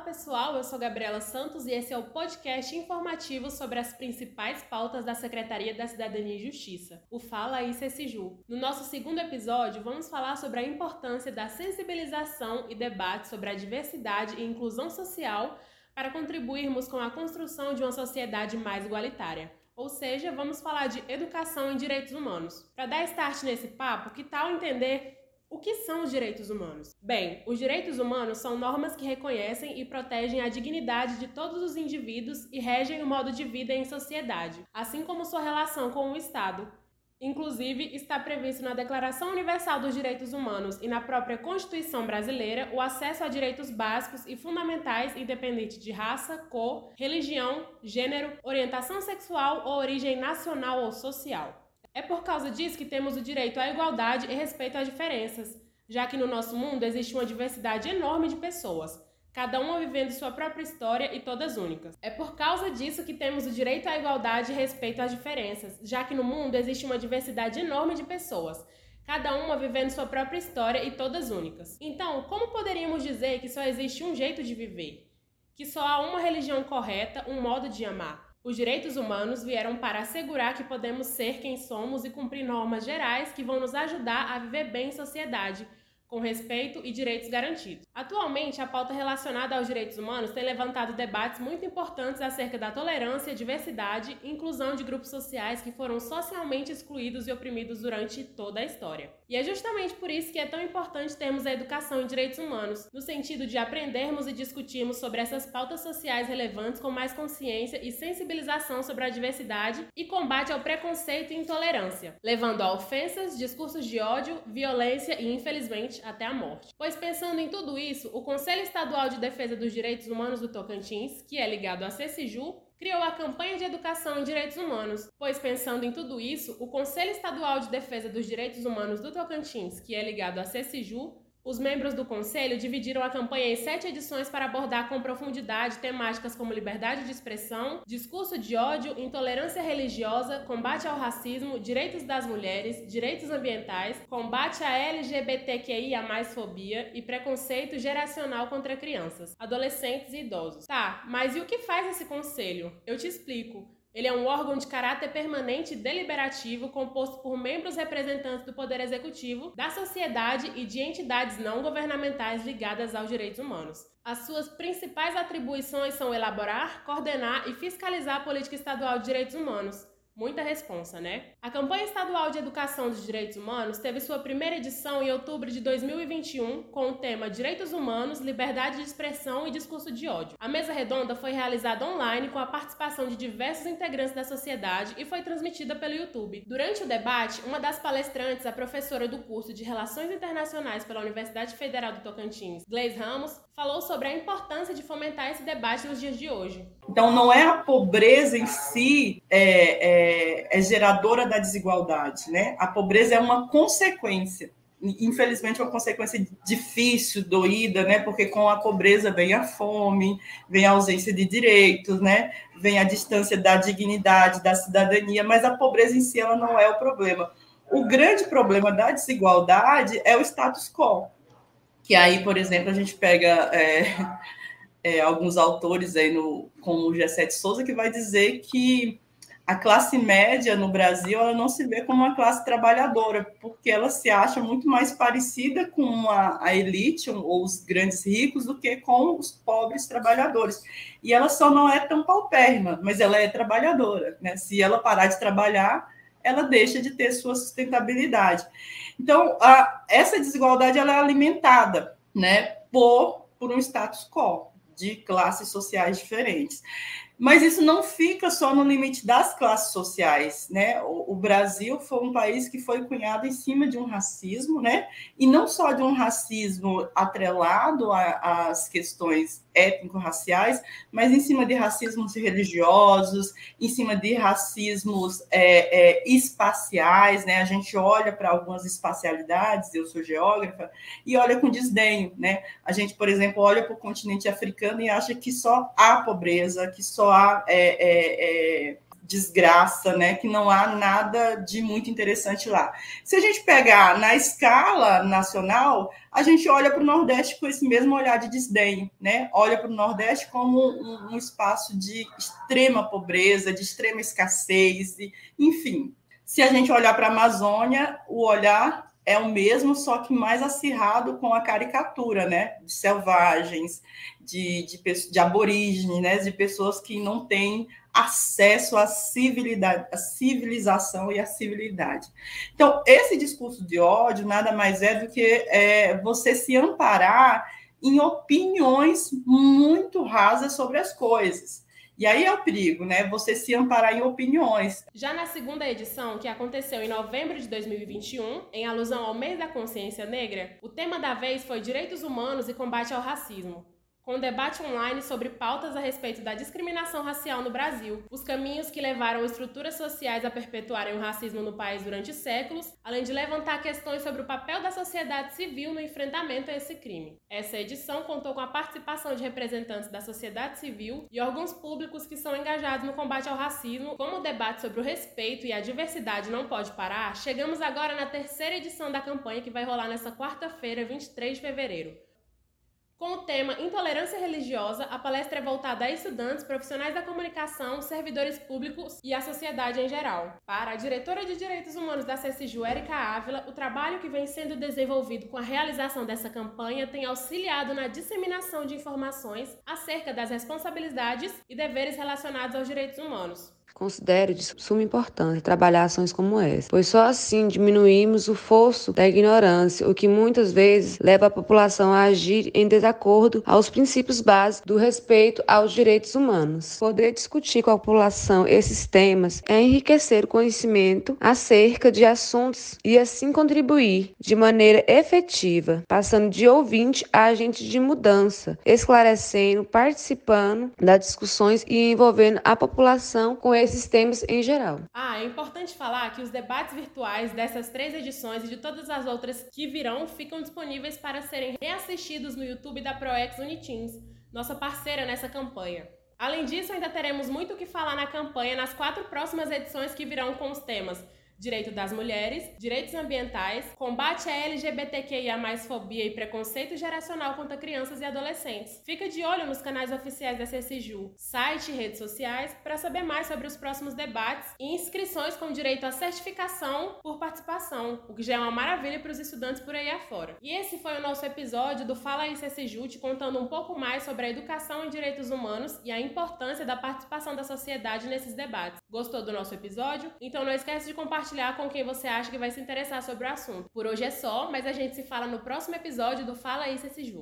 pessoal, eu sou Gabriela Santos e esse é o podcast informativo sobre as principais pautas da Secretaria da Cidadania e Justiça, o Fala aí CCJU. No nosso segundo episódio, vamos falar sobre a importância da sensibilização e debate sobre a diversidade e inclusão social para contribuirmos com a construção de uma sociedade mais igualitária. Ou seja, vamos falar de educação em direitos humanos. Para dar start nesse papo, que tal entender o que são os direitos humanos? Bem, os direitos humanos são normas que reconhecem e protegem a dignidade de todos os indivíduos e regem o modo de vida em sociedade, assim como sua relação com o Estado. Inclusive, está previsto na Declaração Universal dos Direitos Humanos e na própria Constituição brasileira o acesso a direitos básicos e fundamentais independente de raça, cor, religião, gênero, orientação sexual ou origem nacional ou social. É por causa disso que temos o direito à igualdade e respeito às diferenças, já que no nosso mundo existe uma diversidade enorme de pessoas, cada uma vivendo sua própria história e todas únicas. É por causa disso que temos o direito à igualdade e respeito às diferenças, já que no mundo existe uma diversidade enorme de pessoas, cada uma vivendo sua própria história e todas únicas. Então, como poderíamos dizer que só existe um jeito de viver? Que só há uma religião correta, um modo de amar? Os direitos humanos vieram para assegurar que podemos ser quem somos e cumprir normas gerais que vão nos ajudar a viver bem em sociedade, com respeito e direitos garantidos. Atualmente, a pauta relacionada aos direitos humanos tem levantado debates muito importantes acerca da tolerância, diversidade e inclusão de grupos sociais que foram socialmente excluídos e oprimidos durante toda a história. E é justamente por isso que é tão importante termos a educação em direitos humanos, no sentido de aprendermos e discutirmos sobre essas pautas sociais relevantes com mais consciência e sensibilização sobre a diversidade e combate ao preconceito e intolerância, levando a ofensas, discursos de ódio, violência e, infelizmente, até a morte. Pois pensando em tudo isso, o Conselho Estadual de Defesa dos Direitos Humanos do Tocantins, que é ligado à CECIJU, criou a campanha de educação em direitos humanos, pois pensando em tudo isso, o Conselho Estadual de Defesa dos Direitos Humanos do Tocantins, que é ligado à CECIJU, os membros do Conselho dividiram a campanha em sete edições para abordar com profundidade temáticas como liberdade de expressão, discurso de ódio, intolerância religiosa, combate ao racismo, direitos das mulheres, direitos ambientais, combate à LGBTQIA fobia e preconceito geracional contra crianças, adolescentes e idosos. Tá, mas e o que faz esse conselho? Eu te explico. Ele é um órgão de caráter permanente e deliberativo composto por membros representantes do Poder Executivo, da sociedade e de entidades não governamentais ligadas aos direitos humanos. As suas principais atribuições são elaborar, coordenar e fiscalizar a política estadual de direitos humanos, Muita responsa, né? A campanha estadual de educação dos direitos humanos teve sua primeira edição em outubro de 2021 com o tema Direitos Humanos, Liberdade de Expressão e Discurso de Ódio. A mesa redonda foi realizada online com a participação de diversos integrantes da sociedade e foi transmitida pelo YouTube. Durante o debate, uma das palestrantes, a professora do curso de Relações Internacionais pela Universidade Federal do Tocantins, Gleis Ramos, falou sobre a importância de fomentar esse debate nos dias de hoje. Então, não é a pobreza em si é, é, é geradora da desigualdade, né? A pobreza é uma consequência. Infelizmente, é uma consequência difícil, doída, né? Porque com a pobreza vem a fome, vem a ausência de direitos, né? Vem a distância da dignidade, da cidadania, mas a pobreza em si ela não é o problema. O grande problema da desigualdade é o status quo. Que aí, por exemplo, a gente pega é, é, alguns autores aí, no, como o G7 Souza, que vai dizer que a classe média no Brasil ela não se vê como uma classe trabalhadora, porque ela se acha muito mais parecida com a, elite ou os grandes ricos do que com os pobres trabalhadores. E ela só não é tão paupérrima, mas ela é trabalhadora. Né? Se ela parar de trabalhar, ela deixa de ter sua sustentabilidade. Então, a, essa desigualdade ela é alimentada né, por, por um status quo de classes sociais diferentes. Mas isso não fica só no limite das classes sociais, né? O, o, Brasil foi um país que foi cunhado em cima de um racismo, né? E não só de um racismo atrelado às questões étnico-raciais, mas em cima de racismos religiosos, em cima de racismos é, é, espaciais, né? A gente olha para algumas espacialidades, eu sou geógrafa, e olha com desdenho, né? A gente, por exemplo, olha para o continente africano e acha que só há pobreza, que só há é, é, é desgraça, né? Que não há nada de muito interessante lá. Se a gente pegar na escala nacional, a gente olha para o Nordeste com esse mesmo olhar de desdém, né? Olha para o Nordeste como um, um, espaço de extrema pobreza, de extrema escassez, enfim. Se a gente olhar para a Amazônia, o olhar é o mesmo, só que mais acirrado com a caricatura, né? De selvagens, de, de, de aborígenes, né? De pessoas que não têm acesso à civilidade, à civilização e à civilidade. Então, esse discurso de ódio nada mais é do que é, você se amparar em opiniões muito rasas sobre as coisas. E aí é o perigo, né? Você se amparar em opiniões. Já na segunda edição, que aconteceu em novembro de 2021, em alusão ao mês da consciência negra, o tema da vez foi direitos humanos e combate ao racismo com um debate online sobre pautas a respeito da discriminação racial no Brasil, os caminhos que levaram estruturas sociais a perpetuarem o racismo no país durante séculos, além de levantar questões sobre o papel da sociedade civil no enfrentamento a esse crime. Essa edição contou com a participação de representantes da sociedade civil e órgãos públicos que são engajados no combate ao racismo. Como o debate sobre o respeito e a diversidade não pode parar, chegamos agora na terceira edição da campanha que vai rolar nesta quarta-feira, 23 de fevereiro. Com o tema Intolerância Religiosa, a palestra é voltada a estudantes, profissionais da comunicação, servidores públicos e a sociedade em geral. Para a diretora de Direitos Humanos da CSJU, Erika Ávila, o trabalho que vem sendo desenvolvido com a realização dessa campanha tem auxiliado na disseminação de informações acerca das responsabilidades e deveres relacionados aos direitos humanos. Considero de suma importância trabalhar ações como essa, pois só assim diminuímos o fosso da ignorância, o que muitas vezes leva a população a agir em desacordo aos princípios básicos do respeito aos direitos humanos. Poder discutir com a população esses temas é enriquecer o conhecimento acerca de assuntos e assim contribuir de maneira efetiva, passando de ouvinte a agente de mudança, esclarecendo, participando das discussões e envolvendo a população com esses temas em geral. Ah, é importante falar que os debates virtuais dessas três edições e de todas as outras que virão ficam disponíveis para serem reassistidos no YouTube da ProEx Uniteams, nossa parceira nessa campanha. Além disso, ainda teremos muito o que falar na campanha nas quatro próximas edições que virão com os temas direito das mulheres, direitos ambientais, combate à LGBTQIA+, fobia e preconceito geracional contra crianças e adolescentes. Fica de olho nos canais oficiais da CCJU, site e redes sociais para saber mais sobre os próximos debates e inscrições com direito à certificação por participação, o que já é uma maravilha para os estudantes por aí afora. E esse foi o nosso episódio do Fala aí CCJU, te contando um pouco mais sobre a educação em direitos humanos e a importância da participação da sociedade nesses debates. Gostou do nosso episódio? Então não esquece de compartilhar compartilhar com quem você acha que vai se interessar sobre o assunto. Por hoje é só, mas a gente se fala no próximo episódio do Fala aí, Ceci Ju.